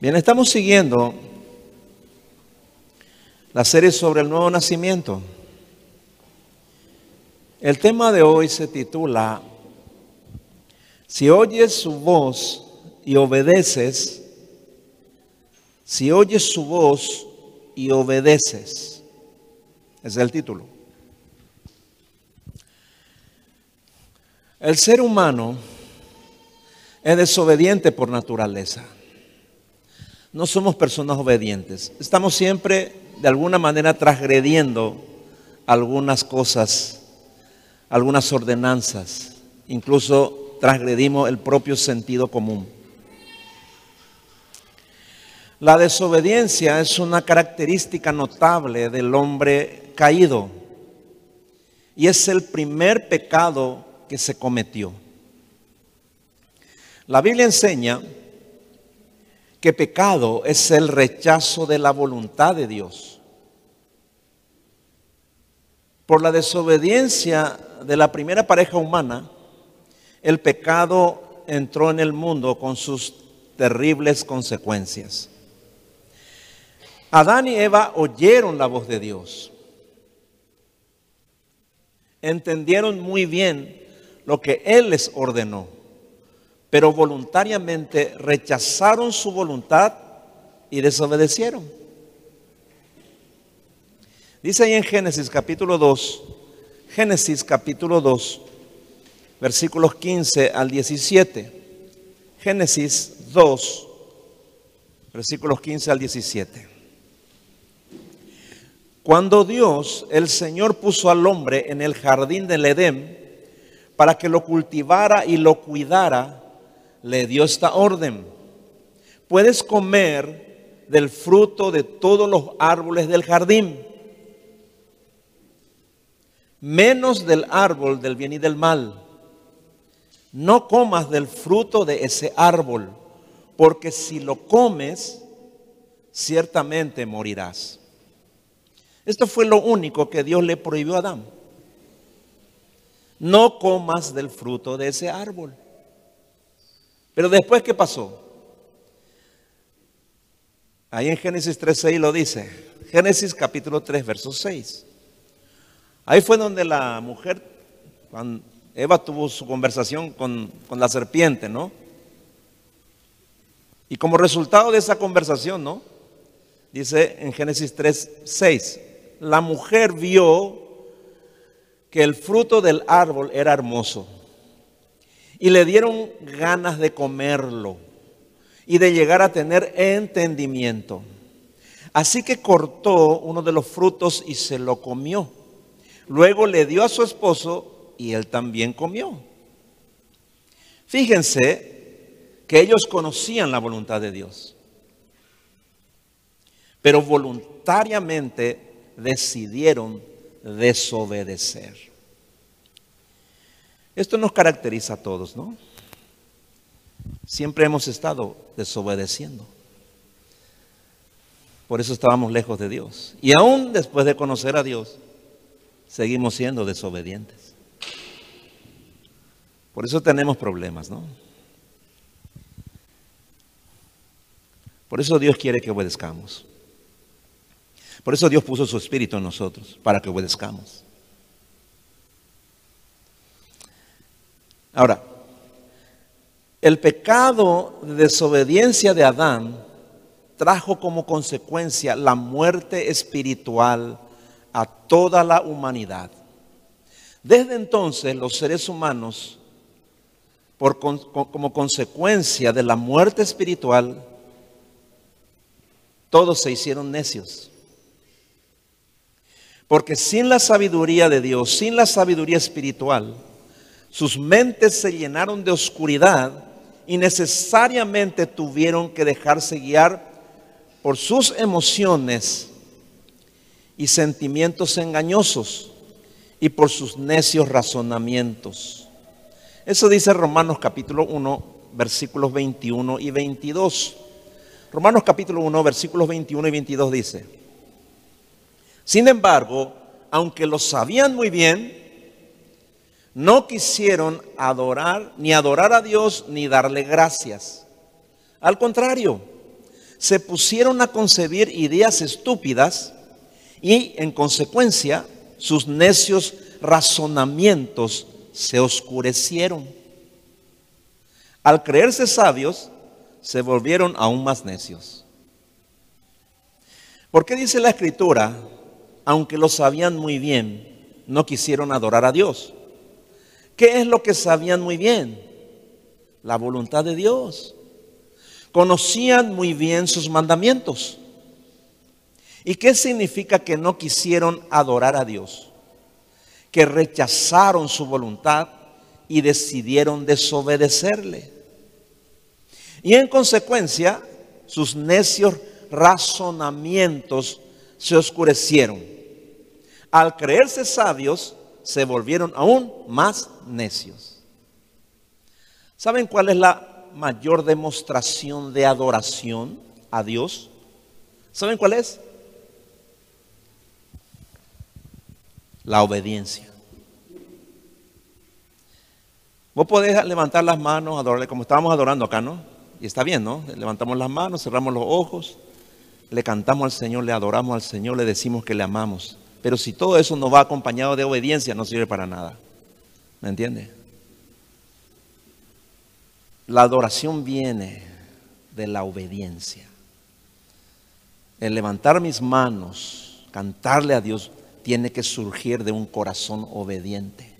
Bien, estamos siguiendo la serie sobre el nuevo nacimiento. El tema de hoy se titula, si oyes su voz y obedeces, si oyes su voz y obedeces, es el título. El ser humano es desobediente por naturaleza no somos personas obedientes. Estamos siempre de alguna manera transgrediendo algunas cosas, algunas ordenanzas. Incluso transgredimos el propio sentido común. La desobediencia es una característica notable del hombre caído y es el primer pecado que se cometió. La Biblia enseña que pecado es el rechazo de la voluntad de Dios. Por la desobediencia de la primera pareja humana, el pecado entró en el mundo con sus terribles consecuencias. Adán y Eva oyeron la voz de Dios. Entendieron muy bien lo que Él les ordenó pero voluntariamente rechazaron su voluntad y desobedecieron. Dice ahí en Génesis capítulo 2, Génesis capítulo 2, versículos 15 al 17. Génesis 2, versículos 15 al 17. Cuando Dios, el Señor, puso al hombre en el jardín del Edén para que lo cultivara y lo cuidara, le dio esta orden. Puedes comer del fruto de todos los árboles del jardín, menos del árbol del bien y del mal. No comas del fruto de ese árbol, porque si lo comes, ciertamente morirás. Esto fue lo único que Dios le prohibió a Adán. No comas del fruto de ese árbol. Pero después, ¿qué pasó? Ahí en Génesis 3.6 lo dice. Génesis capítulo 3, verso 6. Ahí fue donde la mujer, cuando Eva tuvo su conversación con, con la serpiente, ¿no? Y como resultado de esa conversación, ¿no? Dice en Génesis 3, 6, la mujer vio que el fruto del árbol era hermoso y le dieron ganas de comerlo y de llegar a tener entendimiento. Así que cortó uno de los frutos y se lo comió. Luego le dio a su esposo y él también comió. Fíjense que ellos conocían la voluntad de Dios, pero voluntariamente decidieron desobedecer. Esto nos caracteriza a todos, ¿no? Siempre hemos estado desobedeciendo. Por eso estábamos lejos de Dios. Y aún después de conocer a Dios, seguimos siendo desobedientes. Por eso tenemos problemas, ¿no? Por eso Dios quiere que obedezcamos. Por eso Dios puso su espíritu en nosotros, para que obedezcamos. Ahora, el pecado de desobediencia de Adán trajo como consecuencia la muerte espiritual a toda la humanidad. Desde entonces los seres humanos, por, como consecuencia de la muerte espiritual, todos se hicieron necios. Porque sin la sabiduría de Dios, sin la sabiduría espiritual, sus mentes se llenaron de oscuridad y necesariamente tuvieron que dejarse guiar por sus emociones y sentimientos engañosos y por sus necios razonamientos. Eso dice Romanos capítulo 1, versículos 21 y 22. Romanos capítulo 1, versículos 21 y 22 dice, sin embargo, aunque lo sabían muy bien, no quisieron adorar, ni adorar a Dios, ni darle gracias. Al contrario, se pusieron a concebir ideas estúpidas y en consecuencia sus necios razonamientos se oscurecieron. Al creerse sabios, se volvieron aún más necios. ¿Por qué dice la escritura, aunque lo sabían muy bien, no quisieron adorar a Dios? ¿Qué es lo que sabían muy bien? La voluntad de Dios. Conocían muy bien sus mandamientos. ¿Y qué significa que no quisieron adorar a Dios? Que rechazaron su voluntad y decidieron desobedecerle. Y en consecuencia, sus necios razonamientos se oscurecieron. Al creerse sabios, se volvieron aún más necios. ¿Saben cuál es la mayor demostración de adoración a Dios? ¿Saben cuál es? La obediencia. Vos podés levantar las manos, adorarle como estábamos adorando acá, ¿no? Y está bien, ¿no? Levantamos las manos, cerramos los ojos, le cantamos al Señor, le adoramos al Señor, le decimos que le amamos. Pero si todo eso no va acompañado de obediencia, no sirve para nada. ¿Me entiende? La adoración viene de la obediencia. El levantar mis manos, cantarle a Dios, tiene que surgir de un corazón obediente.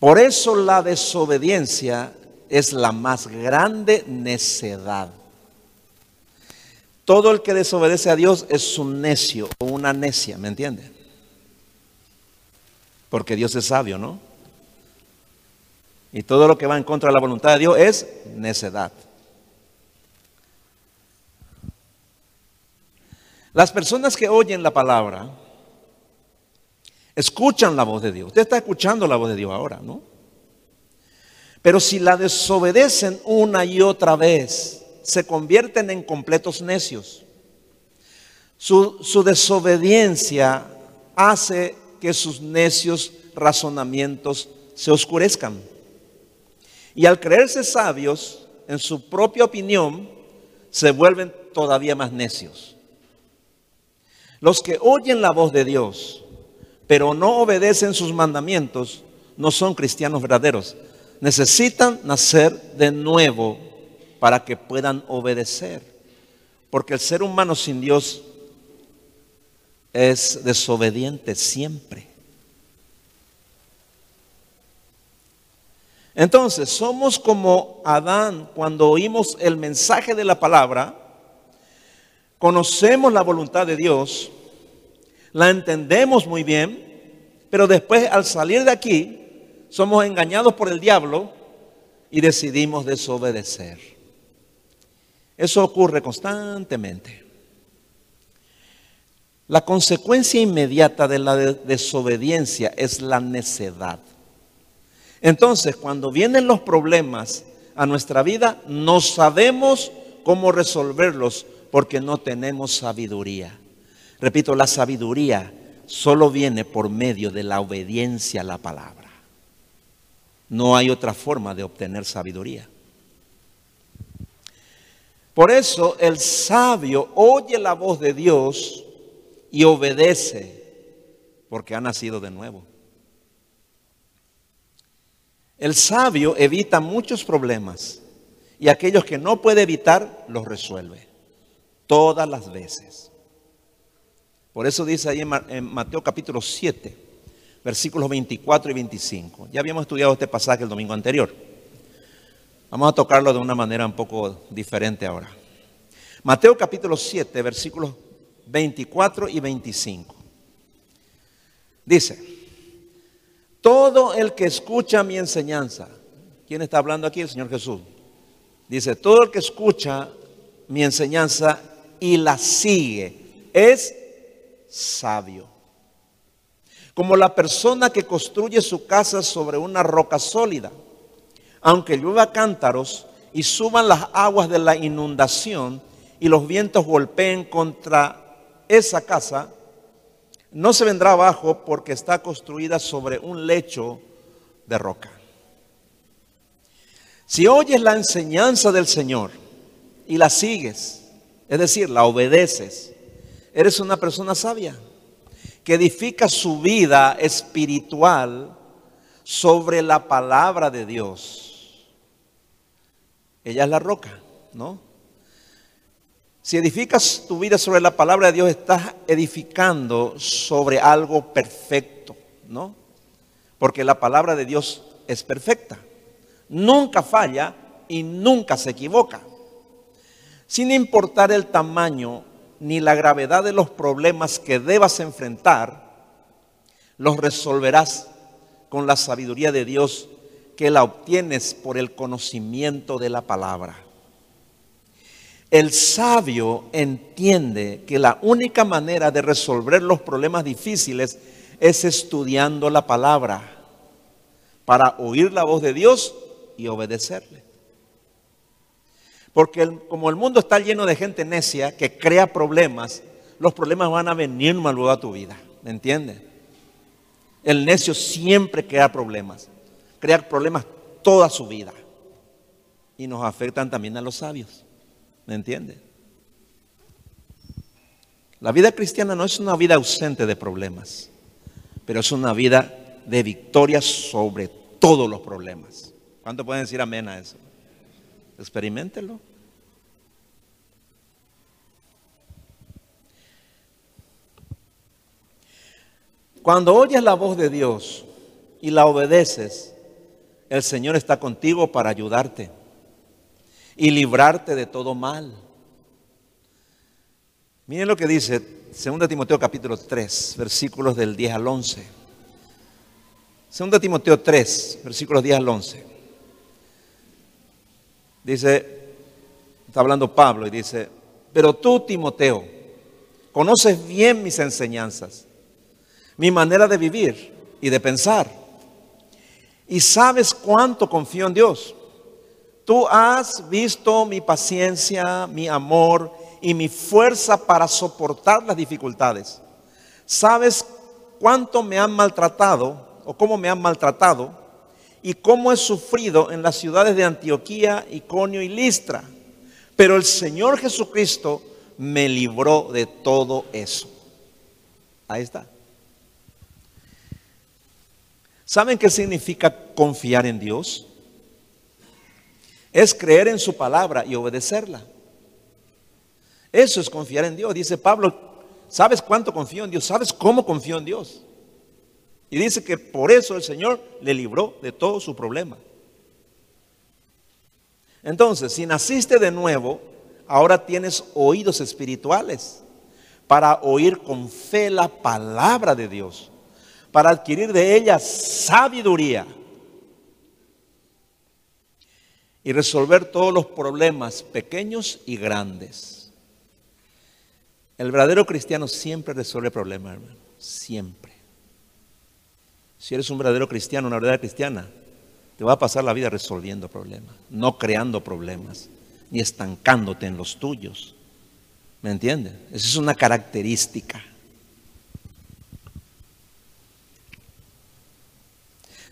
Por eso la desobediencia es la más grande necedad. Todo el que desobedece a Dios es un necio o una necia, ¿me entiende? Porque Dios es sabio, ¿no? Y todo lo que va en contra de la voluntad de Dios es necedad. Las personas que oyen la palabra Escuchan la voz de Dios. Usted está escuchando la voz de Dios ahora, ¿no? Pero si la desobedecen una y otra vez, se convierten en completos necios. Su, desobediencia hace que sus necios razonamientos se oscurezcan. Y al creerse sabios, en su propia opinión, se vuelven todavía más necios. Los que oyen la voz de Dios pero no obedecen sus mandamientos, no son cristianos verdaderos. Necesitan nacer de nuevo para que puedan obedecer. Porque el ser humano sin Dios es desobediente siempre. Entonces, somos como Adán cuando oímos el mensaje de la palabra, conocemos la voluntad de Dios, la entendemos muy bien, pero después al salir de aquí somos engañados por el diablo y decidimos desobedecer. Eso ocurre constantemente. La consecuencia inmediata de la desobediencia es la necedad. Entonces, cuando vienen los problemas a nuestra vida, no sabemos cómo resolverlos porque no tenemos sabiduría. Repito, la sabiduría solo viene por medio de la obediencia a la palabra. No hay otra forma de obtener sabiduría. Por eso el sabio oye la voz de Dios y obedece porque ha nacido de nuevo. El sabio evita muchos problemas y aquellos que no puede evitar los resuelve todas las veces. Por eso dice ahí en Mateo capítulo 7, versículos 24 y 25. Ya habíamos estudiado este pasaje el domingo anterior. Vamos a tocarlo de una manera un poco diferente ahora. Mateo capítulo 7, versículos 24 y 25. Dice, todo el que escucha mi enseñanza, ¿quién está hablando aquí? El Señor Jesús. Dice, todo el que escucha mi enseñanza y la sigue es sabio. Como la persona que construye su casa sobre una roca sólida. Aunque llueva cántaros y suban las aguas de la inundación y los vientos golpeen contra esa casa, no se vendrá abajo porque está construida sobre un lecho de roca. Si oyes la enseñanza del Señor y la sigues, es decir, la obedeces, eres una persona sabia que edifica su vida espiritual sobre la palabra de Dios. Ella es la roca, ¿no? Si edificas tu vida sobre la palabra de Dios, estás edificando sobre algo perfecto, ¿no? Porque la palabra de Dios es perfecta. Nunca falla y nunca se equivoca. Sin importar el tamaño ni la gravedad de los problemas que debas enfrentar, los resolverás con la sabiduría de Dios que la obtienes por el conocimiento de la palabra. El sabio entiende que la única manera de resolver los problemas difíciles es estudiando la palabra para oír la voz de Dios y obedecerle. Porque como el mundo está lleno de gente necia que crea problemas, los problemas van a venir luego a tu vida. ¿Me entiendes? El necio siempre crea problemas, crea problemas toda su vida. Y nos afectan también a los sabios. ¿Me entiende? La vida cristiana no es una vida ausente de problemas, pero es una vida de victoria sobre todos los problemas. ¿Cuánto pueden decir amén a eso? Experimentelo. Cuando oyes la voz de Dios y la obedeces, el Señor está contigo para ayudarte y librarte de todo mal. Miren lo que dice 2 Timoteo capítulo 3, versículos del 10 al 11. 2 Timoteo 3, versículos 10 al 11. Dice, está hablando Pablo y dice, pero tú Timoteo, conoces bien mis enseñanzas mi manera de vivir y de pensar. Y sabes cuánto confío en Dios. Tú has visto mi paciencia, mi amor y mi fuerza para soportar las dificultades. Sabes cuánto me han maltratado o cómo me han maltratado y cómo he sufrido en las ciudades de Antioquía, Iconio y Listra. Pero el Señor Jesucristo me libró de todo eso. Ahí está. ¿Saben qué significa confiar en Dios? Es creer en su palabra y obedecerla. Eso es confiar en Dios. Dice Pablo, ¿sabes cuánto confío en Dios? ¿Sabes cómo confío en Dios? Y dice que por eso el Señor le libró de todo su problema. Entonces, si naciste de nuevo, ahora tienes oídos espirituales para oír con fe la palabra de Dios para adquirir de ella sabiduría y resolver todos los problemas pequeños y grandes. El verdadero cristiano siempre resuelve problemas, hermano, siempre. Si eres un verdadero cristiano, una verdadera cristiana, te va a pasar la vida resolviendo problemas, no creando problemas, ni estancándote en los tuyos. ¿Me entiendes? Esa es una característica.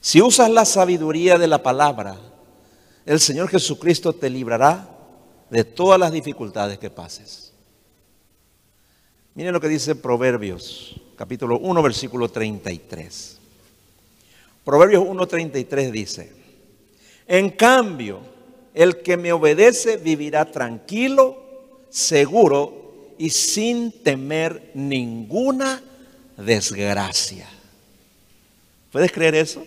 Si usas la sabiduría de la palabra, el Señor Jesucristo te librará de todas las dificultades que pases. Miren lo que dice Proverbios, capítulo 1, versículo 33. Proverbios 1.33 dice, en cambio, el que me obedece vivirá tranquilo, seguro y sin temer ninguna desgracia. ¿Puedes creer eso?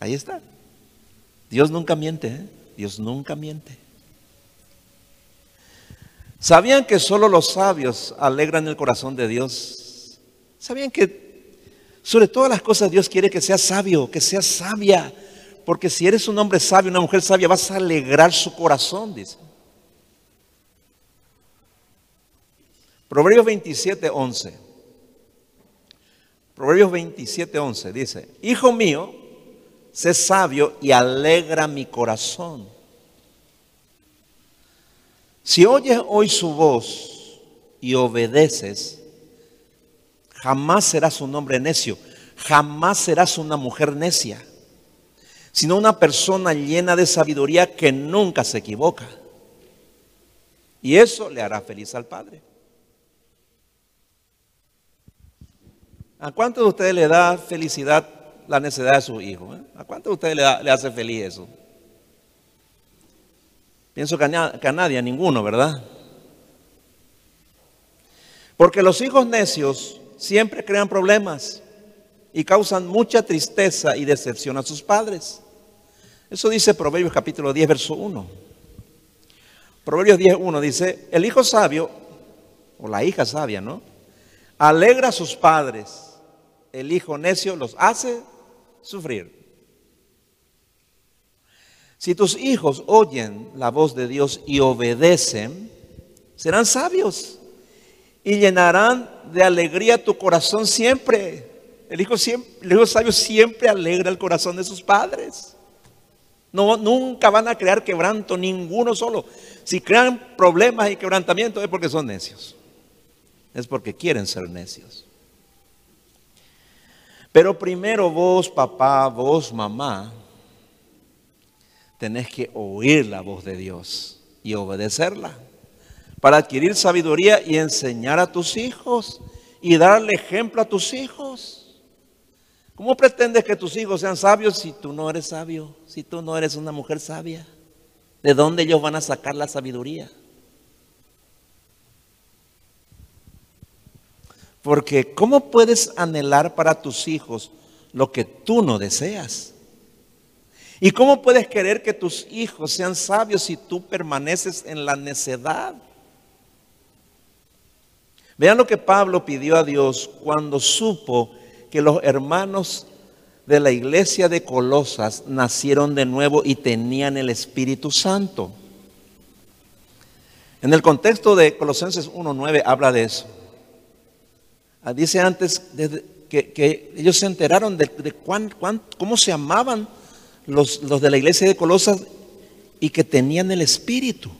Ahí está. Dios nunca miente, ¿eh? Dios nunca miente. ¿Sabían que solo los sabios alegran el corazón de Dios? ¿Sabían que sobre todas las cosas Dios quiere que seas sabio, que seas sabia? Porque si eres un hombre sabio, una mujer sabia, vas a alegrar su corazón, dice. Proverbios 27, 11. Proverbios 27, 11 dice, Hijo mío, sé sabio y alegra mi corazón. Si oyes hoy su voz y obedeces, jamás serás un hombre necio, jamás serás una mujer necia. sino una persona llena de sabiduría que nunca se equivoca. Y eso le hará feliz al Padre. ¿A cuántos de ustedes le da felicidad la necesidad de sus hijos? Eh? ¿A cuántos de ustedes le, hace feliz eso? Pienso que a nadie, a ninguno, ¿verdad? Porque los hijos necios siempre crean problemas y causan mucha tristeza y decepción a sus padres. Eso dice Proverbios capítulo 10, verso 1. Proverbios 10, 1 dice, el hijo sabio, o la hija sabia, ¿no? Alegra a sus padres. El hijo necio los hace sufrir. Si tus hijos oyen la voz de Dios y obedecen, serán sabios y llenarán de alegría tu corazón siempre. El hijo, sabio siempre alegra el corazón de sus padres. No, nunca van a crear quebranto, ninguno solo. Si crean problemas y quebrantamiento es porque son necios. Es porque quieren ser necios. Pero primero vos, papá, vos, mamá, tenés que oír la voz de Dios y obedecerla para adquirir sabiduría y enseñar a tus hijos y darle ejemplo a tus hijos. ¿Cómo pretendes que tus hijos sean sabios si tú no eres sabio, si tú no eres una mujer sabia? ¿De dónde ellos van a sacar la sabiduría? Porque ¿cómo puedes anhelar para tus hijos lo que tú no deseas? ¿Y cómo puedes querer que tus hijos sean sabios si tú permaneces en la necedad? Vean lo que Pablo pidió a Dios cuando supo que los hermanos de la iglesia de Colosas nacieron de nuevo y tenían el Espíritu Santo. En el contexto de Colosenses 1.9 habla de eso. Ah, dice antes que, ellos se enteraron de, cómo se amaban los, los de la iglesia de Colosas y que tenían el Espíritu.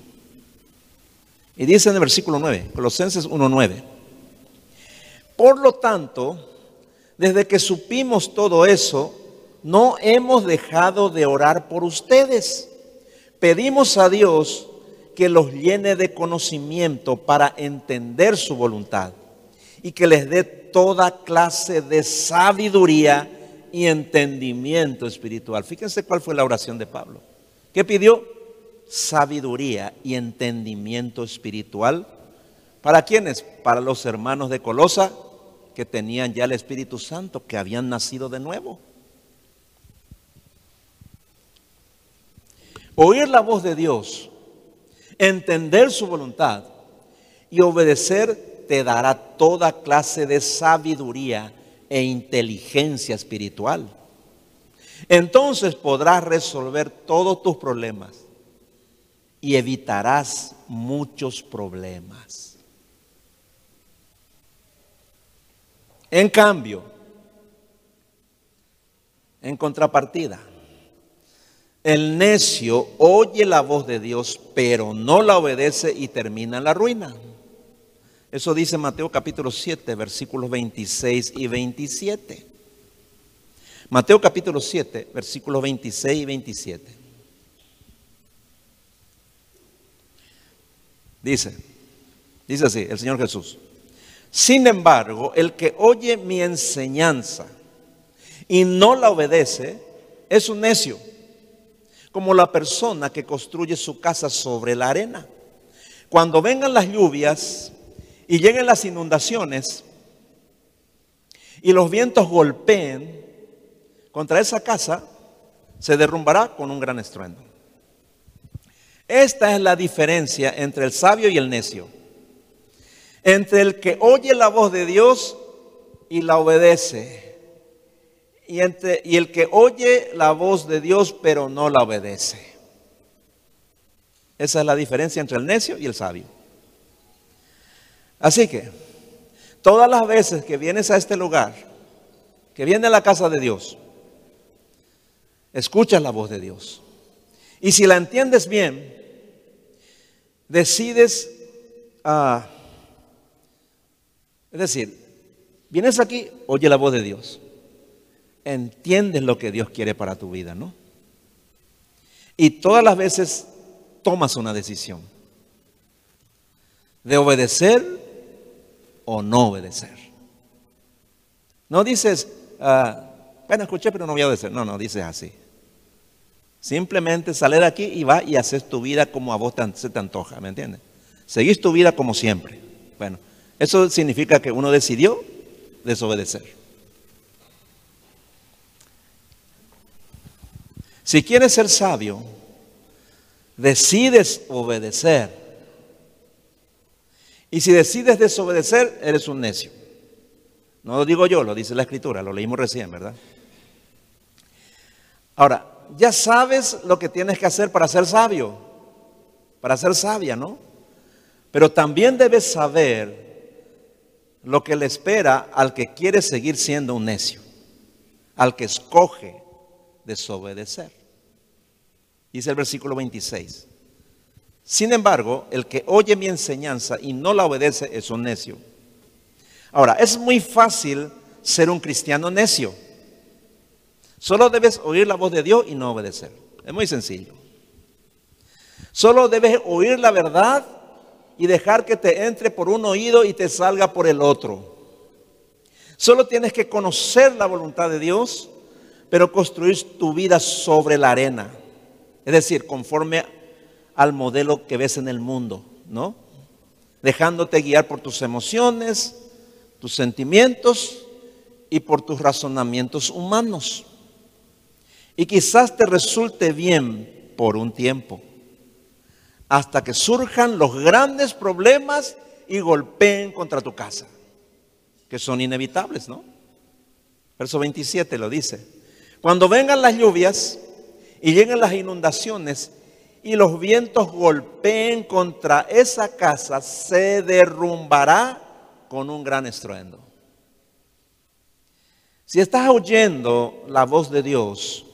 Y dice en el versículo 9, Colosenses 1.9. Por lo tanto, desde que supimos todo eso, no hemos dejado de orar por ustedes. Pedimos a Dios que los llene de conocimiento para entender su voluntad y que les dé toda clase de sabiduría y entendimiento espiritual. Fíjense cuál fue la oración de Pablo. ¿Qué pidió? Sabiduría y entendimiento espiritual. ¿Para quiénes? Para los hermanos de Colosa que tenían ya el Espíritu Santo, que habían nacido de nuevo. Oír la voz de Dios, entender su voluntad y obedecer te dará toda clase de sabiduría e inteligencia espiritual. Entonces podrás resolver todos tus problemas y evitarás muchos problemas. En cambio, en contrapartida, el necio oye la voz de Dios, pero no la obedece y termina en la ruina. Eso dice Mateo capítulo 7, versículos 26 y 27. Mateo capítulo 7, versículos 26 y 27. Dice, dice así el Señor Jesús. Sin embargo, el que oye mi enseñanza y no la obedece es un necio, como la persona que construye su casa sobre la arena. Cuando vengan las lluvias y lleguen las inundaciones y los vientos golpeen contra esa casa, se derrumbará con un gran estruendo. Esta es la diferencia entre el sabio y el necio entre el que oye la voz de Dios y la obedece, y, el que oye la voz de Dios pero no la obedece. Esa es la diferencia entre el necio y el sabio. Así que, todas las veces que vienes a este lugar, que viene a la casa de Dios, escuchas la voz de Dios. Y si la entiendes bien, decides a es decir, vienes aquí, oye la voz de Dios. Entiendes lo que Dios quiere para tu vida, ¿no? Y todas las veces tomas una decisión de obedecer o no obedecer. No dices, ah, bueno, escuché, pero no voy a obedecer. No, no, dices así. Simplemente sale de aquí y va y haces tu vida como a vos se te antoja, ¿me entiendes? Seguís tu vida como siempre. Bueno, eso significa que uno decidió desobedecer. Si quieres ser sabio, decides obedecer. Y si decides desobedecer, eres un necio. No lo digo yo, lo dice la escritura, lo leímos recién, ¿verdad? Ahora, ya sabes lo que tienes que hacer para ser sabio, para ser sabia, ¿no? Pero también debes saber lo que le espera al que quiere seguir siendo un necio, al que escoge desobedecer. Dice el versículo 26. Sin embargo, el que oye mi enseñanza y no la obedece es un necio. Ahora, es muy fácil ser un cristiano necio. Solo debes oír la voz de Dios y no obedecer. Es muy sencillo. Solo debes oír la verdad y dejar que te entre por un oído y te salga por el otro. Solo tienes que conocer la voluntad de Dios, pero construir tu vida sobre la arena. Es decir, conforme al modelo que ves en el mundo, ¿no? Dejándote guiar por tus emociones, tus sentimientos y por tus razonamientos humanos. Y quizás te resulte bien por un tiempo hasta que surjan los grandes problemas y golpeen contra tu casa, que son inevitables, ¿no? Verso 27 lo dice. Cuando vengan las lluvias y lleguen las inundaciones y los vientos golpeen contra esa casa, se derrumbará con un gran estruendo. Si estás oyendo la voz de Dios,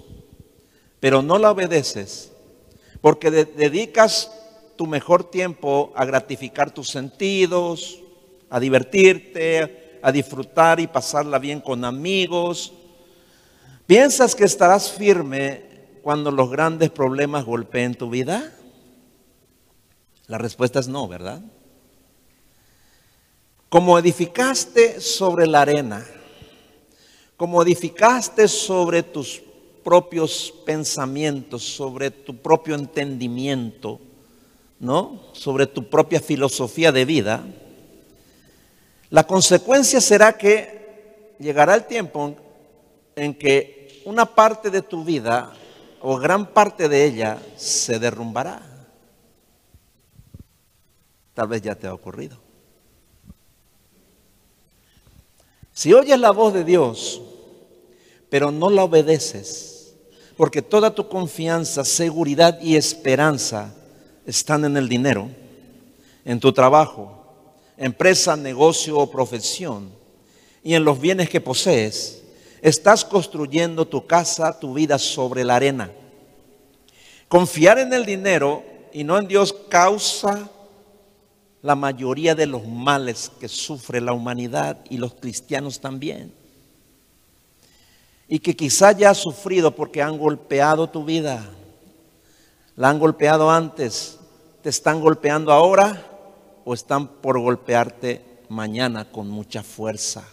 pero no la obedeces, porque dedicas tu mejor tiempo a gratificar tus sentidos, a divertirte, a disfrutar y pasarla bien con amigos. ¿Piensas que estarás firme cuando los grandes problemas golpeen tu vida? La respuesta es no, ¿verdad? Como edificaste sobre la arena, como edificaste sobre tus propios pensamientos, sobre tu propio entendimiento, ¿no? sobre tu propia filosofía de vida, la consecuencia será que llegará el tiempo en que una parte de tu vida o gran parte de ella se derrumbará. Tal vez ya te ha ocurrido. Si oyes la voz de Dios, pero no la obedeces, porque toda tu confianza, seguridad y esperanza están en el dinero, en tu trabajo, empresa, negocio o profesión y en los bienes que posees, estás construyendo tu casa, tu vida sobre la arena. Confiar en el dinero y no en Dios causa la mayoría de los males que sufre la humanidad y los cristianos también. Y que quizá ya has sufrido porque han golpeado tu vida. La han golpeado antes, te están golpeando ahora o están por golpearte mañana con mucha fuerza.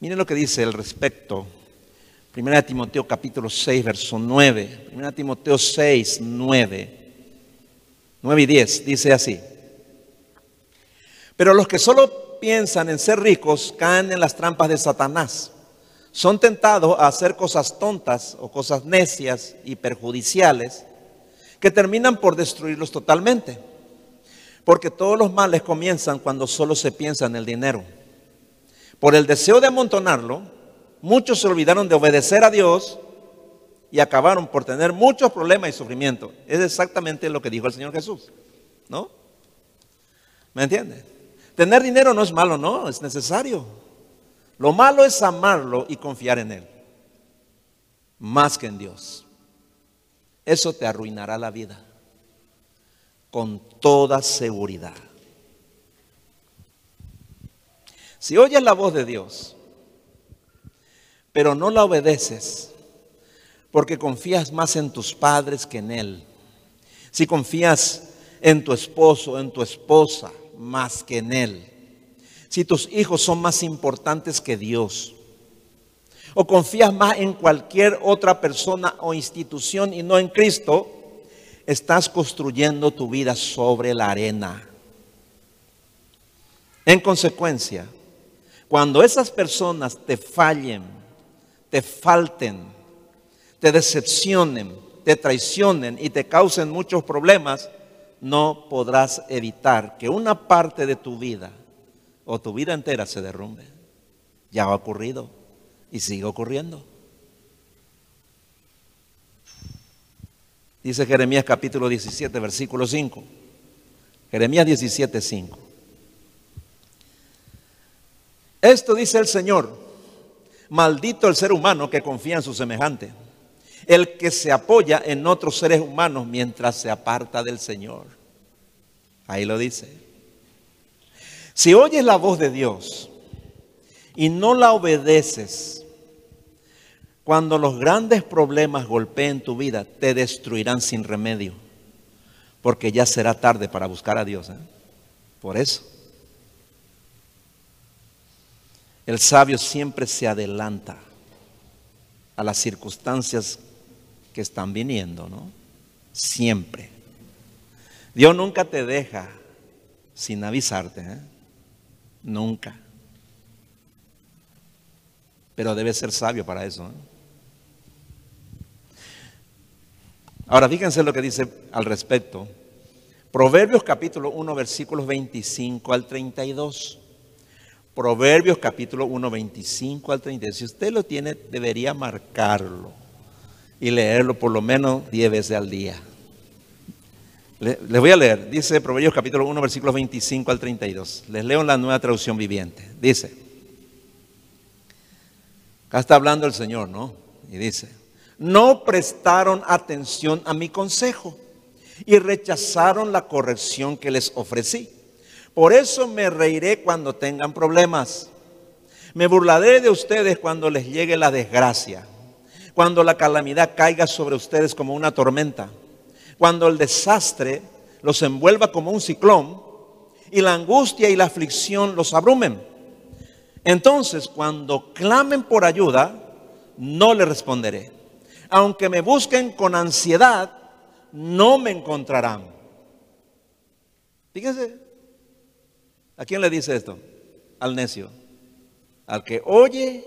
Miren lo que dice el respecto. Primera de Timoteo capítulo 6, verso 9. Primera de Timoteo 6, 9. 9 y 10 dice así. Pero los que solo piensan en ser ricos caen en las trampas de Satanás. Son tentados a hacer cosas tontas o cosas necias y perjudiciales que terminan por destruirlos totalmente. Porque todos los males comienzan cuando solo se piensa en el dinero. Por el deseo de amontonarlo, muchos se olvidaron de obedecer a Dios y acabaron por tener muchos problemas y sufrimiento. Es exactamente lo que dijo el Señor Jesús. ¿No? ¿Me entiendes? Tener dinero no es malo, no, es necesario. Lo malo es amarlo y confiar en Él. Más que en Dios. Eso te arruinará la vida con toda seguridad. Si oyes la voz de Dios, pero no la obedeces, porque confías más en tus padres que en Él. Si confías en tu esposo, en tu esposa, más que en Él. Si tus hijos son más importantes que Dios. O confías más en cualquier otra persona o institución y no en Cristo, estás construyendo tu vida sobre la arena. En consecuencia, cuando esas personas te fallen, te falten, te decepcionen, te traicionen y te causen muchos problemas, no podrás evitar que una parte de tu vida o tu vida entera se derrumbe. Ya ha ocurrido y sigue ocurriendo. Dice Jeremías capítulo 17, versículo 5. Jeremías 17, 5. Esto dice el Señor, maldito el ser humano que confía en su semejante, el que se apoya en otros seres humanos mientras se aparta del Señor. Ahí lo dice. Si oyes la voz de Dios y no la obedeces, cuando los grandes problemas golpeen tu vida, te destruirán sin remedio, porque ya será tarde para buscar a Dios. ¿eh? Por eso. El sabio siempre se adelanta a las circunstancias que están viniendo, ¿no? Siempre. Dios nunca te deja sin avisarte, ¿eh? Nunca. Pero debe ser sabio para eso. ¿eh? Ahora, fíjense lo que dice al respecto. Proverbios capítulo 1, versículos 25 al 32. Proverbios capítulo 1, 25 al 30. Si usted lo tiene, debería marcarlo y leerlo por lo menos 10 veces al día. Les voy a leer, dice Proverbios capítulo 1, versículos 25 al 32. Les leo en la nueva traducción viviente. Dice, acá está hablando el Señor, ¿no? Y dice, no prestaron atención a mi consejo y rechazaron la corrección que les ofrecí. Por eso me reiré cuando tengan problemas. Me burlaré de ustedes cuando les llegue la desgracia, cuando la calamidad caiga sobre ustedes como una tormenta, cuando el desastre los envuelva como un ciclón y la angustia y la aflicción los abrumen. Entonces, cuando clamen por ayuda, no les responderé. Aunque me busquen con ansiedad, no me encontrarán. Fíjense, ¿A quién le dice esto? Al necio. Al que oye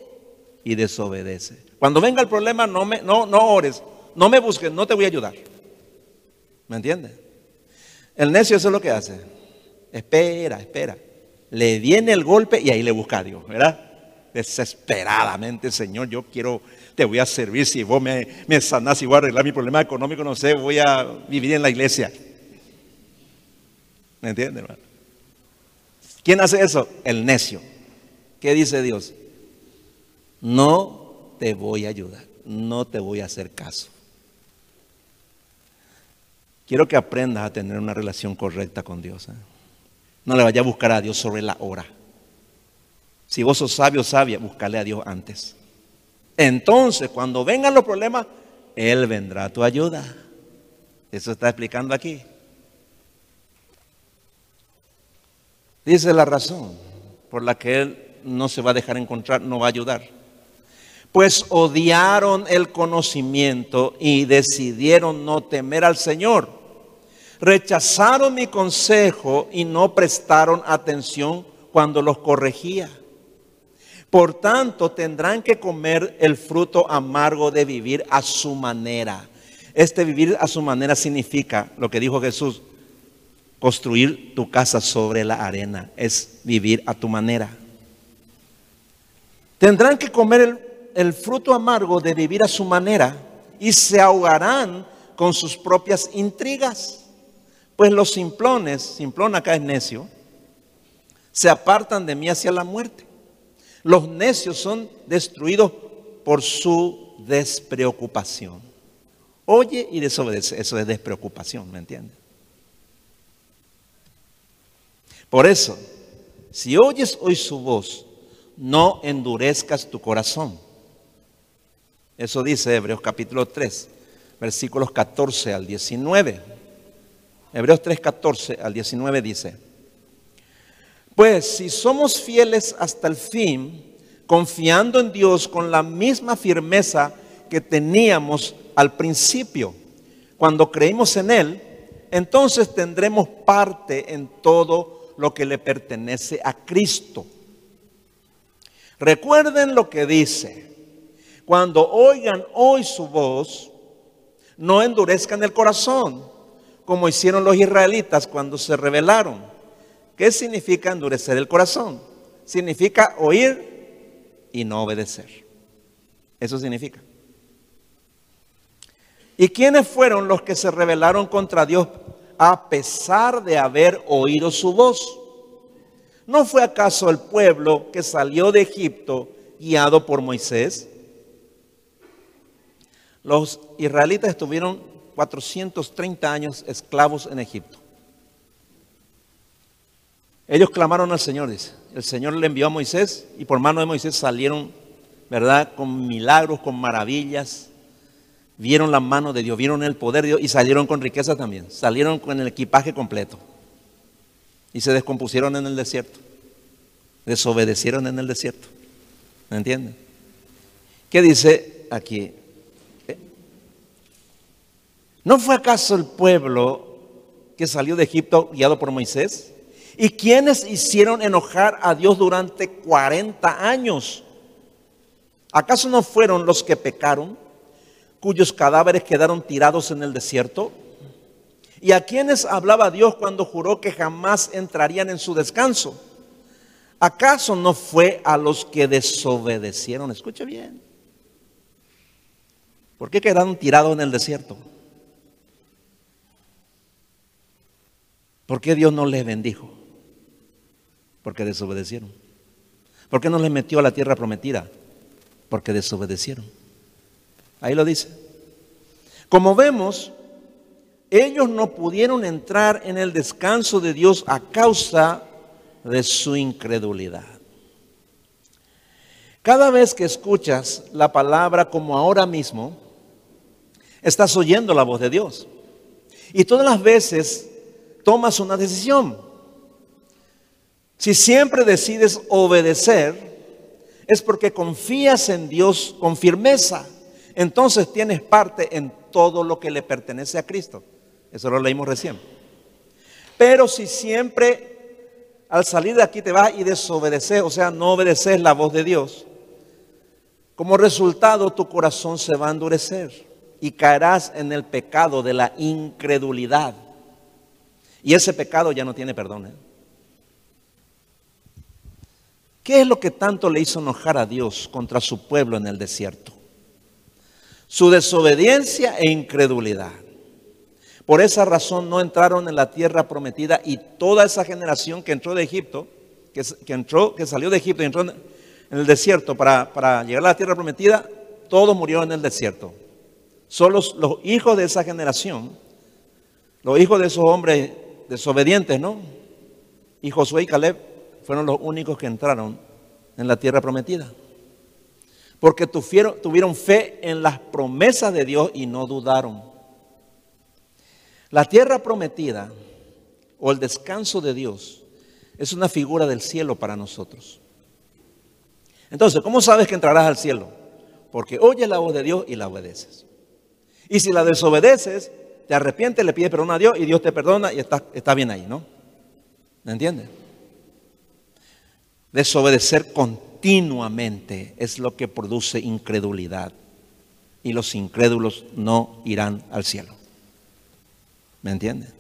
y desobedece. Cuando venga el problema, no, me, no, no ores, no me busques, no te voy a ayudar. ¿Me entiendes? El necio eso es lo que hace. Espera, espera. Le viene el golpe y ahí le busca a Dios, ¿verdad? Desesperadamente, Señor, yo quiero, te voy a servir. Si vos me, me sanás y voy a arreglar mi problema económico, no sé, voy a vivir en la iglesia. ¿Me entiendes, hermano? ¿Quién hace eso? El necio. ¿Qué dice Dios? No te voy a ayudar, no te voy a hacer caso. Quiero que aprendas a tener una relación correcta con Dios. ¿eh? No le vayas a buscar a Dios sobre la hora. Si vos sos sabio o sabia, búscale a Dios antes. Entonces, cuando vengan los problemas, Él vendrá a tu ayuda. Eso está explicando aquí. Dice la razón por la que Él no se va a dejar encontrar, no va a ayudar. Pues odiaron el conocimiento y decidieron no temer al Señor. Rechazaron mi consejo y no prestaron atención cuando los corregía. Por tanto, tendrán que comer el fruto amargo de vivir a su manera. Este vivir a su manera significa lo que dijo Jesús, Construir tu casa sobre la arena es vivir a tu manera. Tendrán que comer el, fruto amargo de vivir a su manera y se ahogarán con sus propias intrigas. Pues los simplones, simplón acá es necio, se apartan de mí hacia la muerte. Los necios son destruidos por su despreocupación. Oye y desobedece, eso es despreocupación, ¿me entiendes? Por eso, si oyes hoy su voz, no endurezcas tu corazón. Eso dice Hebreos capítulo 3, versículos 14 al 19. Hebreos 3, 14 al 19 dice, pues si somos fieles hasta el fin, confiando en Dios con la misma firmeza que teníamos al principio, cuando creímos en Él, entonces tendremos parte en todo lo que le pertenece a Cristo. Recuerden lo que dice, cuando oigan hoy su voz, no endurezcan el corazón, como hicieron los israelitas cuando se rebelaron. ¿Qué significa endurecer el corazón? Significa oír y no obedecer. Eso significa. ¿Y quiénes fueron los que se rebelaron contra Dios a pesar de haber oído su voz? ¿No fue acaso el pueblo que salió de Egipto guiado por Moisés? Los israelitas estuvieron 430 años esclavos en Egipto. Ellos clamaron al Señor, dice. El Señor le envió a Moisés y por mano de Moisés salieron, ¿verdad? Con milagros, con maravillas. Vieron la mano de Dios, vieron el poder de Dios y salieron con riqueza también. Salieron con el equipaje completo. Y se descompusieron en el desierto. Desobedecieron en el desierto. ¿Me entienden? ¿Qué dice aquí? ¿No fue acaso el pueblo que salió de Egipto guiado por Moisés? ¿Y quienes hicieron enojar a Dios durante 40 años? ¿Acaso no fueron los que pecaron, cuyos cadáveres quedaron tirados en el desierto? ¿Y a quienes hablaba Dios cuando juró que jamás entrarían en su descanso? ¿Acaso no fue a los que desobedecieron? Escuche bien. ¿Por qué quedaron tirados en el desierto? ¿Por qué Dios no les bendijo? Porque desobedecieron. ¿Por qué no les metió a la tierra prometida? Porque desobedecieron. Ahí lo dice. Como vemos, ellos no pudieron entrar en el descanso de Dios a causa de su incredulidad. Cada vez que escuchas la palabra como ahora mismo, estás oyendo la voz de Dios. Y todas las veces tomas una decisión. Si siempre decides obedecer, es porque confías en Dios con firmeza. Entonces tienes parte en todo lo que le pertenece a Cristo. Eso lo leímos recién. Pero si siempre al salir de aquí te vas y desobedeces, o sea, no obedeces la voz de Dios, como resultado tu corazón se va a endurecer y caerás en el pecado de la incredulidad. Y ese pecado ya no tiene perdón. ¿eh? ¿Qué es lo que tanto le hizo enojar a Dios contra su pueblo en el desierto? Su desobediencia e incredulidad. Por esa razón no entraron en la tierra prometida y toda esa generación que entró de Egipto, que, entró, que salió de Egipto y entró en, el desierto para, para, llegar a la tierra prometida, todos murieron en el desierto. Solo los hijos de esa generación, los hijos de esos hombres desobedientes, ¿no? Y Josué y Caleb fueron los únicos que entraron en la tierra prometida. Porque tuvieron, fe en las promesas de Dios y no dudaron. La tierra prometida o el descanso de Dios es una figura del cielo para nosotros. Entonces, ¿cómo sabes que entrarás al cielo? Porque oyes la voz de Dios y la obedeces. Y si la desobedeces, te arrepientes, le pides perdón a Dios y Dios te perdona y está, bien ahí, ¿no? ¿Me entiendes? Desobedecer continuamente es lo que produce incredulidad. Y los incrédulos no irán al cielo. ¿Me entienden?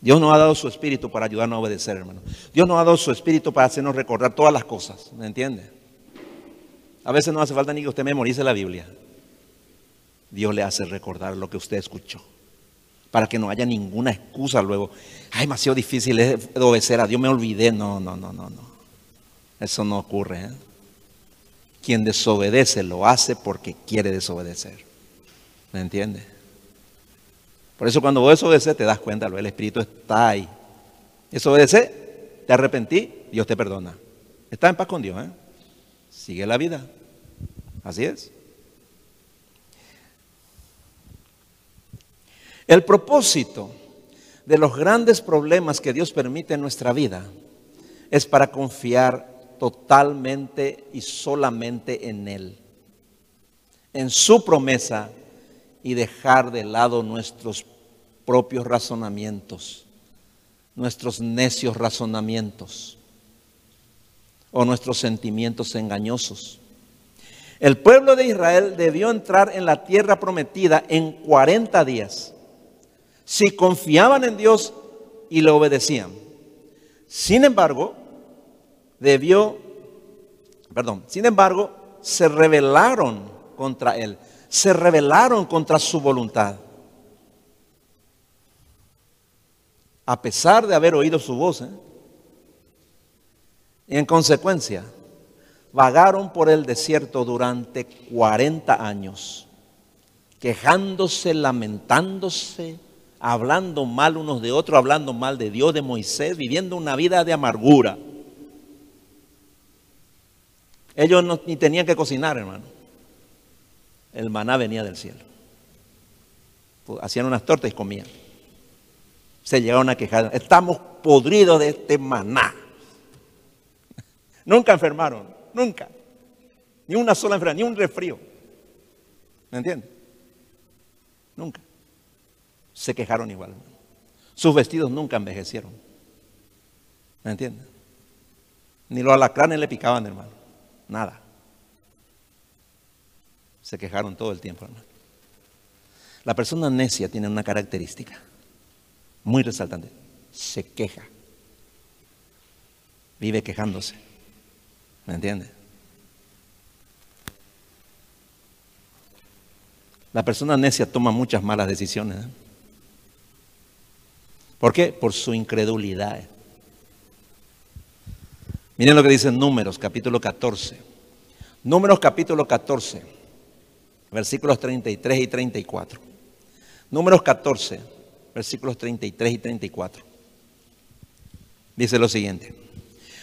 Dios nos ha dado su espíritu para ayudarnos a obedecer, hermano. Dios nos ha dado su espíritu para hacernos recordar todas las cosas. ¿Me entiende? A veces no hace falta ni que usted memorice la Biblia. Dios le hace recordar lo que usted escuchó. Para que no haya ninguna excusa luego. Ay, demasiado difícil es obedecer a Dios, me olvidé. No, no, no, no, no. Eso no ocurre. ¿eh? Quien desobedece lo hace porque quiere desobedecer. ¿Me entiende? Por eso cuando vos desobedeces te das cuenta, el Espíritu está ahí. Desobedeces, te arrepentí, Dios te perdona. Está en paz con Dios, ¿eh? Sigue la vida. Así es. El propósito de los grandes problemas que Dios permite en nuestra vida es para confiar totalmente y solamente en Él, en su promesa y dejar de lado nuestros propios razonamientos, nuestros necios razonamientos o nuestros sentimientos engañosos. El pueblo de Israel debió entrar en la tierra prometida en 40 días si confiaban en Dios y le obedecían. Sin embargo, debió, perdón, sin embargo, se rebelaron contra él, se rebelaron contra su voluntad. A pesar de haber oído su voz, ¿eh? y en consecuencia, vagaron por el desierto durante 40 años, quejándose, lamentándose, hablando mal unos de otros, hablando mal de Dios, de Moisés, viviendo una vida de amargura. Ellos ni tenían que cocinar, hermano. El maná venía del cielo. Pues, hacían unas tortas y comían. Se llegaron a quejar. Estamos podridos de este maná. Nunca enfermaron, nunca. Ni una sola enfermedad, ni un resfrío. ¿Me entiendes? Nunca se quejaron igual. Sus vestidos nunca envejecieron. ¿Me entienden? Ni los alacranes le picaban, hermano. Nada. Se quejaron todo el tiempo, hermano. La persona necia tiene una característica muy resaltante. Se queja. Vive quejándose. ¿Me entiende? La persona necia toma muchas malas decisiones. ¿eh? ¿Por qué? Por su incredulidad. Miren lo que dice Números, capítulo 14. Números, capítulo 14, versículos 33 y 34. Números 14, versículos 33 y 34. Dice lo siguiente.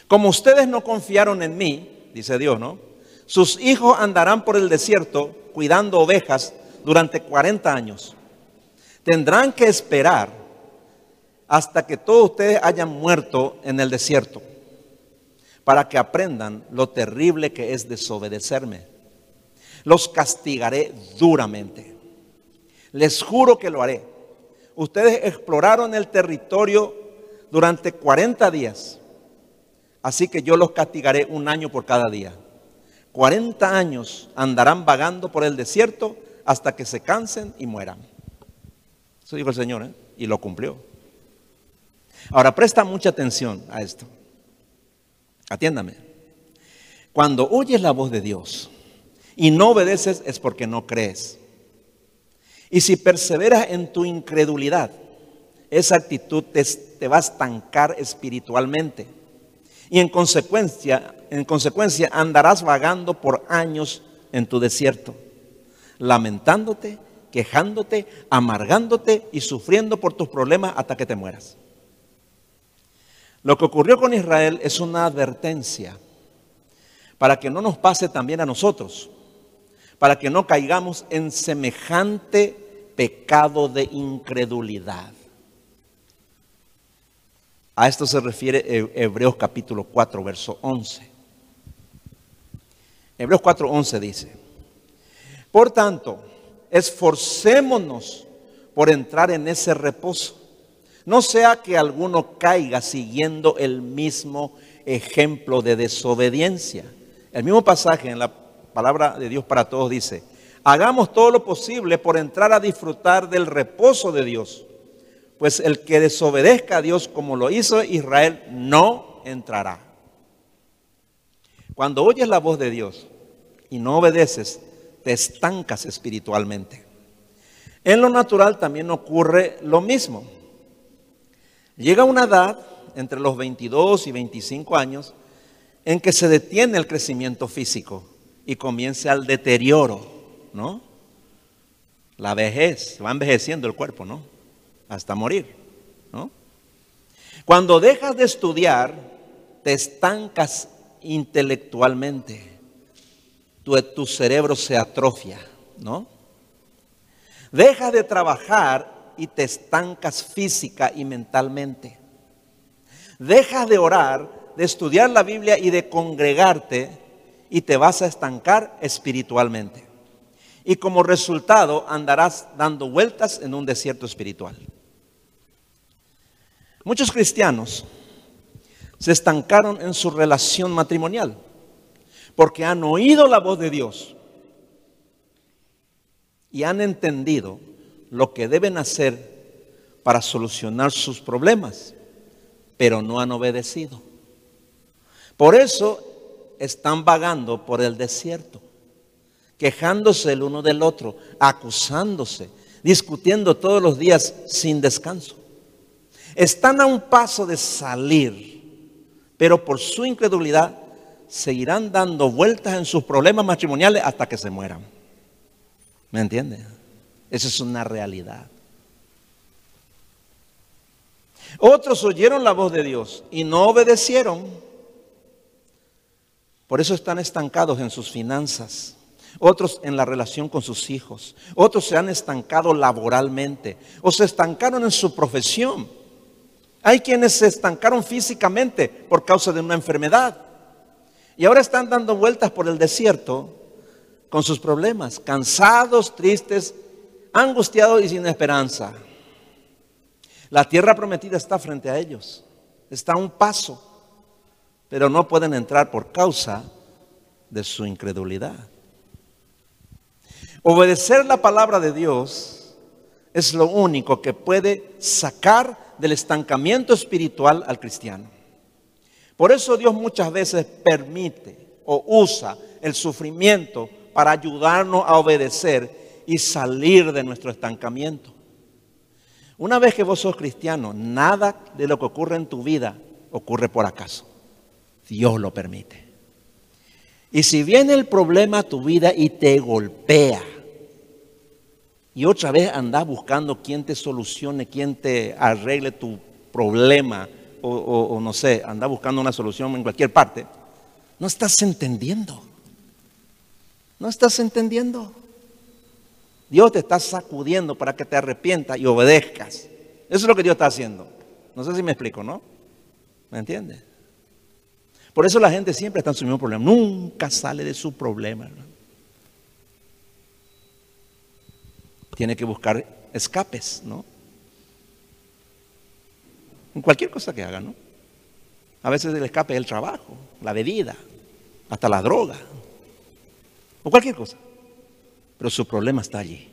Como ustedes no confiaron en mí, dice Dios, ¿no? Sus hijos andarán por el desierto cuidando ovejas durante 40 años. Tendrán que esperar hasta que todos ustedes hayan muerto en el desierto, para que aprendan lo terrible que es desobedecerme. Los castigaré duramente. Les juro que lo haré. Ustedes exploraron el territorio durante 40 días, así que yo los castigaré un año por cada día. 40 años andarán vagando por el desierto hasta que se cansen y mueran. Eso dijo el Señor, ¿eh? y lo cumplió. Ahora, presta mucha atención a esto. Atiéndame. Cuando oyes la voz de Dios y no obedeces es porque no crees. Y si perseveras en tu incredulidad, esa actitud te, te va a estancar espiritualmente. Y en consecuencia, en consecuencia andarás vagando por años en tu desierto, lamentándote, quejándote, amargándote y sufriendo por tus problemas hasta que te mueras. Lo que ocurrió con Israel es una advertencia para que no nos pase también a nosotros, para que no caigamos en semejante pecado de incredulidad. A esto se refiere Hebreos capítulo 4, verso 11. Hebreos 4, 11 dice, por tanto, esforcémonos por entrar en ese reposo no sea que alguno caiga siguiendo el mismo ejemplo de desobediencia. El mismo pasaje en la palabra de Dios para todos dice, hagamos todo lo posible por entrar a disfrutar del reposo de Dios, pues el que desobedezca a Dios como lo hizo Israel no entrará. Cuando oyes la voz de Dios y no obedeces, te estancas espiritualmente. En lo natural también ocurre lo mismo. Llega una edad, entre los 22 y 25 años, en que se detiene el crecimiento físico y comienza el deterioro, ¿no? La vejez, va envejeciendo el cuerpo, ¿no? Hasta morir, ¿no? Cuando dejas de estudiar, te estancas intelectualmente. tu, cerebro se atrofia, ¿no? Dejas de trabajar y te estancas física y mentalmente. Dejas de orar, de estudiar la Biblia y de congregarte y te vas a estancar espiritualmente. Y como resultado andarás dando vueltas en un desierto espiritual. Muchos cristianos se estancaron en su relación matrimonial porque han oído la voz de Dios y han entendido lo que deben hacer para solucionar sus problemas, pero no han obedecido. Por eso están vagando por el desierto, quejándose el uno del otro, acusándose, discutiendo todos los días sin descanso. Están a un paso de salir, pero por su incredulidad seguirán dando vueltas en sus problemas matrimoniales hasta que se mueran. ¿Me entiende? Esa es una realidad. Otros oyeron la voz de Dios y no obedecieron. Por eso están estancados en sus finanzas. Otros en la relación con sus hijos. Otros se han estancado laboralmente. O se estancaron en su profesión. Hay quienes se estancaron físicamente por causa de una enfermedad. Y ahora están dando vueltas por el desierto con sus problemas, cansados, tristes, angustiados y sin esperanza. La tierra prometida está frente a ellos, está a un paso, pero no pueden entrar por causa de su incredulidad. Obedecer la palabra de Dios es lo único que puede sacar del estancamiento espiritual al cristiano. Por eso Dios muchas veces permite o usa el sufrimiento para ayudarnos a obedecer y salir de nuestro estancamiento. Una vez que vos sos cristiano, nada de lo que ocurre en tu vida ocurre por acaso. Dios lo permite. Y si viene el problema a tu vida y te golpea, y otra vez andás buscando quién te solucione, quién te arregle tu problema, o, no sé, andás buscando una solución en cualquier parte, no estás entendiendo. ¿No estás entendiendo? Dios te está sacudiendo para que te arrepientas y obedezcas. Eso es lo que Dios está haciendo. No sé si me explico, ¿no? ¿Me entiendes? Por eso la gente siempre está en su mismo problema. Nunca sale de su problema. Tiene que buscar escapes, ¿no? En cualquier cosa que haga, ¿no? A veces el escape es el trabajo, la bebida, hasta la droga, o cualquier cosa. Pero su problema está allí.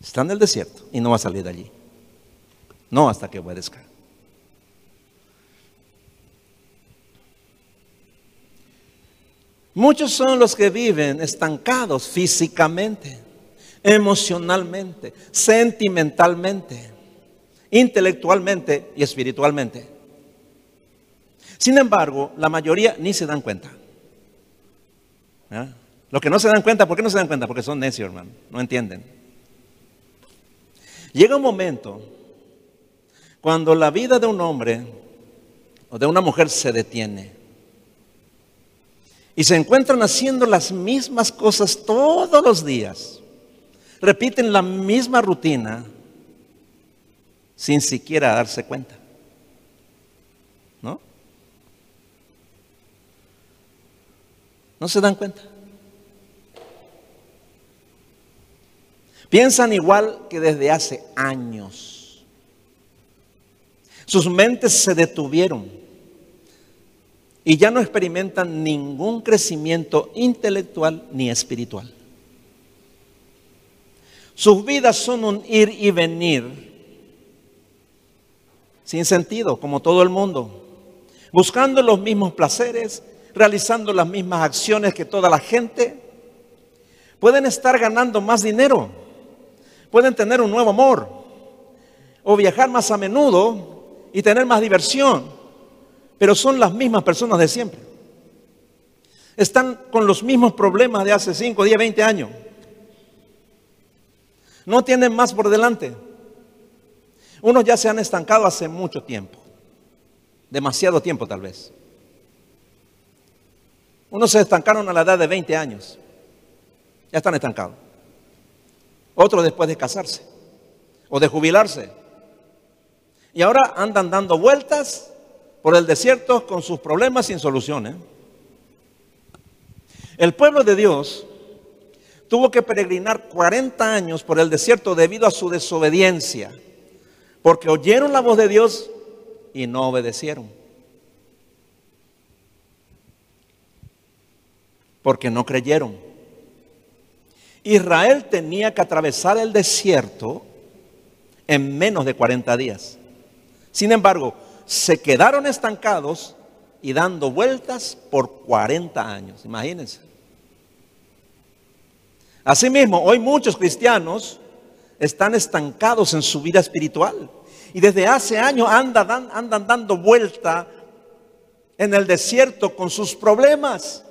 Está en el desierto y no va a salir de allí. No hasta que obedezca. Muchos son los que viven estancados físicamente, emocionalmente, sentimentalmente, intelectualmente y espiritualmente. Sin embargo, la mayoría ni se dan cuenta. Los que no se dan cuenta, ¿por qué no se dan cuenta? Porque son necios, hermano, no entienden. Llega un momento cuando la vida de un hombre o de una mujer se detiene y se encuentran haciendo las mismas cosas todos los días, repiten la misma rutina sin siquiera darse cuenta. ¿No se dan cuenta? Piensan igual que desde hace años. Sus mentes se detuvieron y ya no experimentan ningún crecimiento intelectual ni espiritual. Sus vidas son un ir y venir sin sentido, como todo el mundo, buscando los mismos placeres, realizando las mismas acciones que toda la gente. Pueden estar ganando más dinero, pueden tener un nuevo amor o viajar más a menudo y tener más diversión, pero son las mismas personas de siempre. Están con los mismos problemas de hace 5, 10, 20 años. No tienen más por delante. Unos ya se han estancado hace mucho tiempo, demasiado tiempo tal vez. Unos se estancaron a la edad de 20 años. Ya están estancados. Otros después de casarse o de jubilarse. Y ahora andan dando vueltas por el desierto con sus problemas sin soluciones. El pueblo de Dios tuvo que peregrinar 40 años por el desierto debido a su desobediencia, porque oyeron la voz de Dios y no obedecieron. Porque no creyeron. Israel tenía que atravesar el desierto en menos de 40 días. Sin embargo, se quedaron estancados y dando vueltas por 40 años. Imagínense. Asimismo, hoy muchos cristianos están estancados en su vida espiritual y desde hace años andan, andan dando vuelta en el desierto con sus problemas.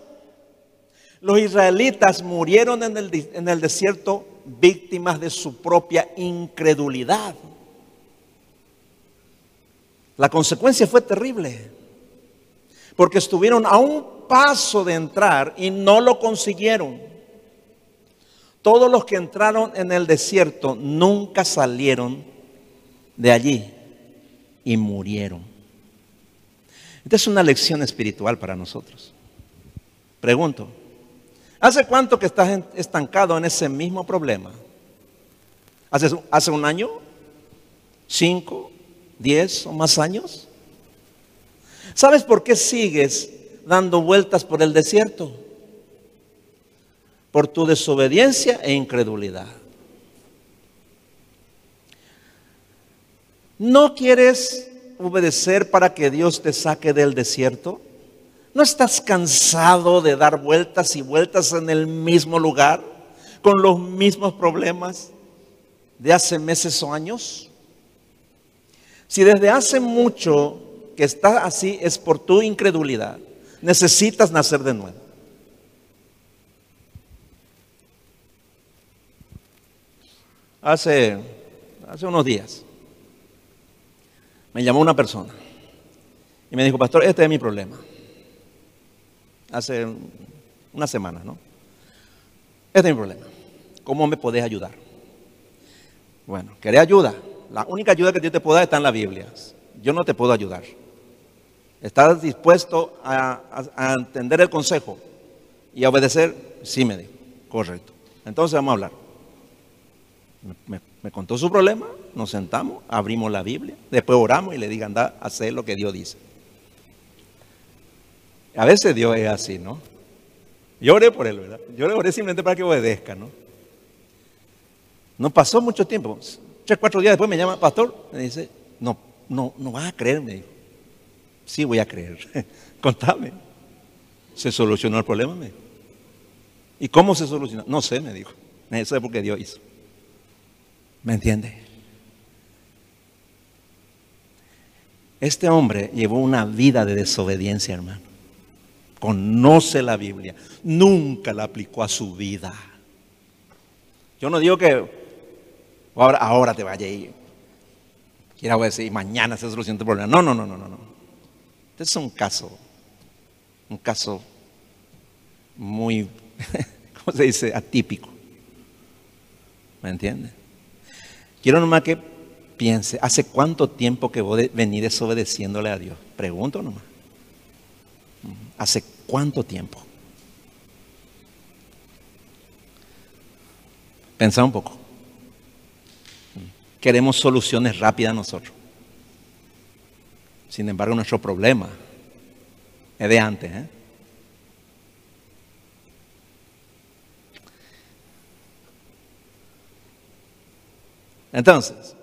Los israelitas murieron en el, desierto víctimas de su propia incredulidad. La consecuencia fue terrible, porque estuvieron a un paso de entrar y no lo consiguieron. Todos los que entraron en el desierto nunca salieron de allí y murieron. Esta es una lección espiritual para nosotros. Pregunto, ¿hace cuánto que estás estancado en ese mismo problema? ¿Hace, hace un año? ¿Cinco? 10 o más años? ¿Sabes por qué sigues dando vueltas por el desierto? Por tu desobediencia e incredulidad. ¿No quieres obedecer para que Dios te saque del desierto? ¿No estás cansado de dar vueltas y vueltas en el mismo lugar con los mismos problemas de hace meses o años? Si desde hace mucho que está así es por tu incredulidad, necesitas nacer de nuevo. Hace, hace unos días me llamó una persona y me dijo, pastor, este es mi problema. Hace una semana, ¿no? Este es mi problema. ¿Cómo me podés ayudar? Bueno, ¿querés ayuda? La única ayuda que yo te puedo dar está en la Biblia. Yo no te puedo ayudar. ¿Estás dispuesto a, entender el consejo y a obedecer? Sí, me dijo. Correcto. Entonces vamos a hablar. Me, contó su problema, nos sentamos, abrimos la Biblia, después oramos y le digan, anda a hacer lo que Dios dice. A veces Dios es así, ¿no? Yo oré por él, ¿verdad? Yo le oré simplemente para que obedezca, ¿no? No pasó mucho tiempo. Tres, cuatro días después me llama, pastor, me dice, no, no, no vas a creer, me dijo. Sí, voy a creer. Contame. ¿Se solucionó el problema? Me dijo. ¿Y cómo se solucionó? No sé, me dijo. Eso es porque Dios hizo. ¿Me entiende? Este hombre llevó una vida de desobediencia, hermano. Conoce la Biblia. Nunca la aplicó a su vida. Yo no digo que ahora, te vaya y quiera decir, mañana se soluciona tu problema. No, no, no, no, no. Este es un caso, un caso muy, ¿cómo se dice? Atípico. ¿Me entiende? Quiero nomás que piense, ¿hace cuánto tiempo que vos venís desobedeciéndole a Dios? Pregunto nomás. ¿Hace cuánto tiempo? Pensá un poco. Queremos soluciones rápidas nosotros. Sin embargo, nuestro problema es de antes. ¿eh? Entonces,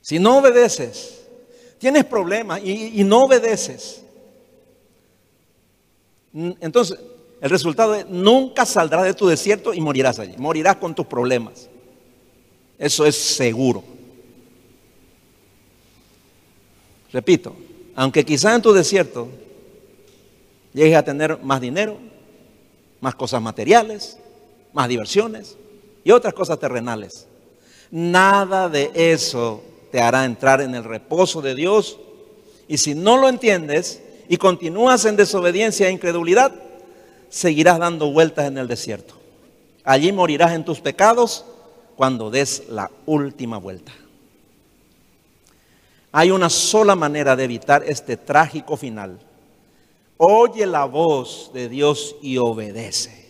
si no obedeces, tienes problemas y, no obedeces, entonces el resultado es nunca saldrás de tu desierto y morirás allí. Morirás con tus problemas. Eso es seguro. Repito, aunque quizás en tu desierto llegues a tener más dinero, más cosas materiales, más diversiones y otras cosas terrenales, nada de eso te hará entrar en el reposo de Dios. Y si no lo entiendes, y continúas en desobediencia e incredulidad, seguirás dando vueltas en el desierto. Allí morirás en tus pecados cuando des la última vuelta. Hay una sola manera de evitar este trágico final. Oye la voz de Dios y obedece.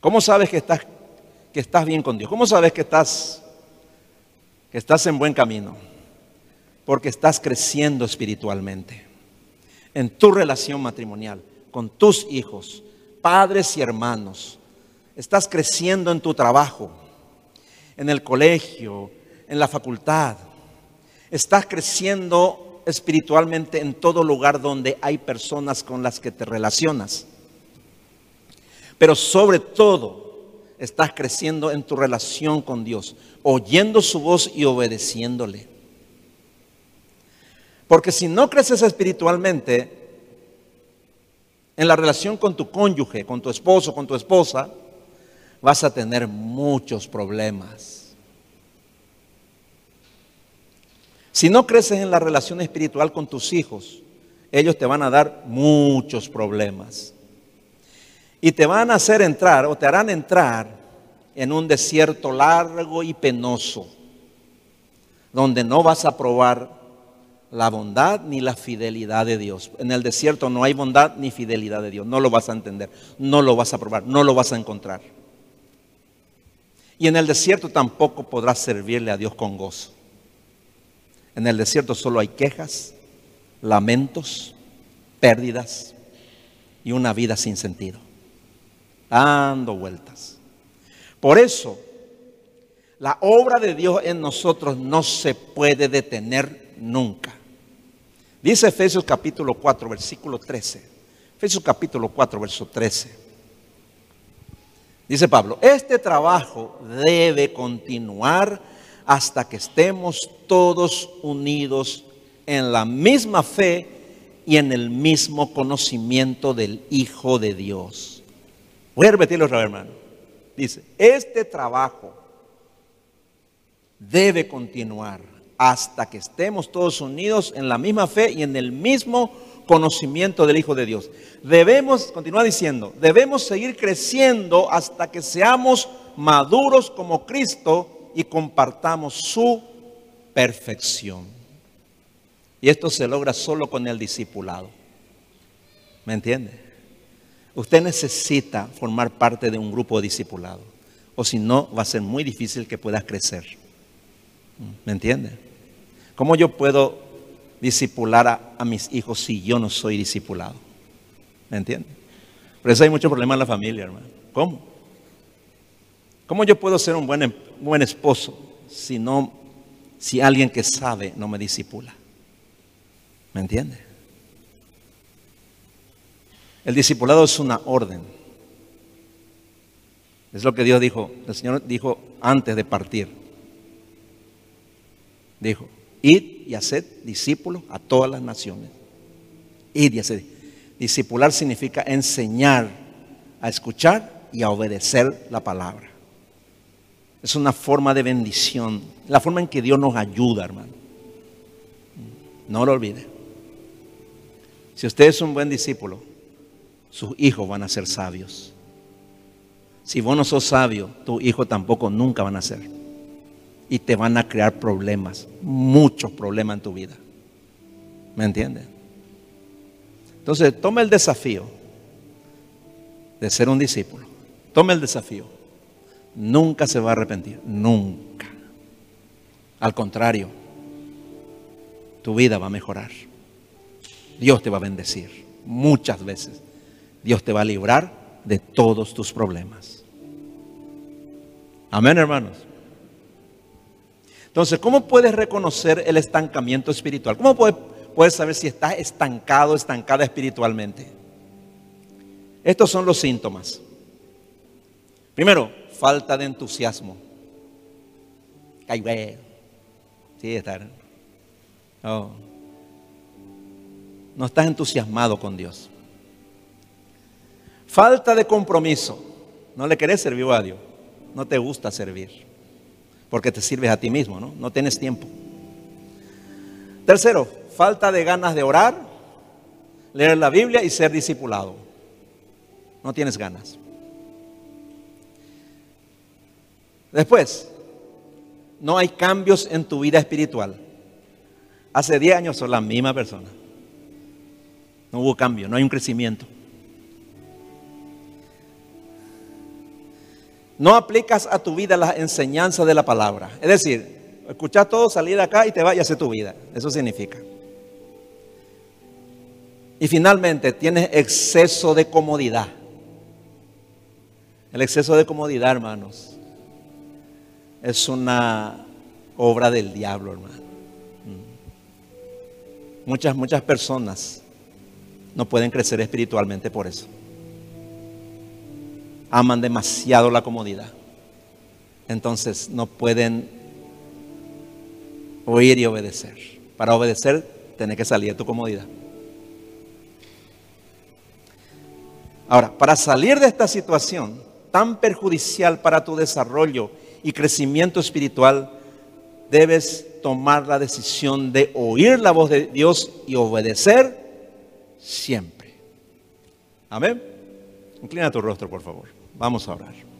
¿Cómo sabes que estás, que estás bien con Dios? ¿Cómo sabes que estás, que estás en buen camino? Porque estás creciendo espiritualmente en tu relación matrimonial, con tus hijos, padres y hermanos. Estás creciendo en tu trabajo, en el colegio, en la facultad. Estás creciendo espiritualmente en todo lugar donde hay personas con las que te relacionas. Pero sobre todo, estás creciendo en tu relación con Dios, oyendo su voz y obedeciéndole. Porque si no creces espiritualmente, en la relación con tu cónyuge, con tu esposo, con tu esposa, vas a tener muchos problemas. Si no creces en la relación espiritual con tus hijos, ellos te van a dar muchos problemas y te van a hacer entrar o te harán entrar en un desierto largo y penoso, donde no vas a probar la bondad ni la fidelidad de Dios. En el desierto no hay bondad ni fidelidad de Dios, no lo vas a entender, no lo vas a probar, no lo vas a encontrar. Y en el desierto tampoco podrás servirle a Dios con gozo. En el desierto solo hay quejas, lamentos, pérdidas y una vida sin sentido dando vueltas. Por eso, la obra de Dios en nosotros no se puede detener nunca. Dice Efesios capítulo 4, versículo 13. Efesios capítulo 4, verso 13. Dice Pablo, este trabajo debe continuar hasta que estemos todos unidos en la misma fe y en el mismo conocimiento del Hijo de Dios Voy a repetirlo otra vez, hermano. Dice, este trabajo debe continuar hasta que estemos todos unidos en la misma fe y en el mismo conocimiento del Hijo de Dios. Debemos, continúa diciendo, debemos seguir creciendo hasta que seamos maduros como Cristo y compartamos su perfección. Y esto se logra solo con el discipulado. ¿Me entiende? Usted necesita formar parte de un grupo discipulado. O si no, va a ser muy difícil que pueda crecer. ¿Me entiende? ¿Cómo yo puedo discipular a, mis hijos si yo no soy discipulado? ¿Me entiende? Por eso hay mucho problema en la familia, hermano. ¿Cómo? ¿Cómo yo puedo ser un buen, em, buen esposo si no, si alguien que sabe no me disipula? ¿Me entiende? El discipulado es una orden. Es lo que Dios dijo. El Señor dijo antes de partir. Dijo, id y haced discípulos a todas las naciones. Id y haced. Discipular significa enseñar a escuchar y a obedecer la palabra. Es una forma de bendición. La forma en que Dios nos ayuda, hermano. No lo olvide. Si usted es un buen discípulo, sus hijos van a ser sabios. Si vos no sos sabio, tus hijos tampoco nunca van a ser. Y te van a crear problemas, muchos problemas en tu vida. ¿Me entiendes? Entonces, toma el desafío de ser un discípulo. Toma el desafío. Nunca se va a arrepentir, nunca. Al contrario, tu vida va a mejorar. Dios te va a bendecir muchas veces. Dios te va a librar de todos tus problemas. Amén, hermanos. Entonces, ¿cómo puedes reconocer el estancamiento espiritual? ¿Cómo puedes, saber si estás estancado, estancada espiritualmente? Estos son los síntomas. Primero, falta de entusiasmo. Sí. No estás entusiasmado con Dios. Falta de compromiso. No le querés servir a Dios. No te gusta servir. Porque te sirves a ti mismo, ¿no? No tienes tiempo. Tercero, falta de ganas de orar, leer la Biblia y ser discipulado. No tienes ganas. Después, no hay cambios en tu vida espiritual. Hace 10 años sos la misma persona. No hubo cambio, no hay un crecimiento. No aplicas a tu vida las enseñanzas de la palabra. Es decir, escuchar todo, salir de acá y te vayas a tu vida. Eso significa. Y finalmente, tienes exceso de comodidad. El exceso de comodidad, hermanos, es una obra del diablo, hermano. Muchas, muchas personas no pueden crecer espiritualmente por eso. Aman demasiado la comodidad. Entonces no pueden oír y obedecer. Para obedecer, tenés que salir de tu comodidad. Ahora, para salir de esta situación tan perjudicial para tu desarrollo y crecimiento espiritual, debes tomar la decisión de oír la voz de Dios y obedecer siempre. Amén. Inclina tu rostro, por favor. Vamos a orar.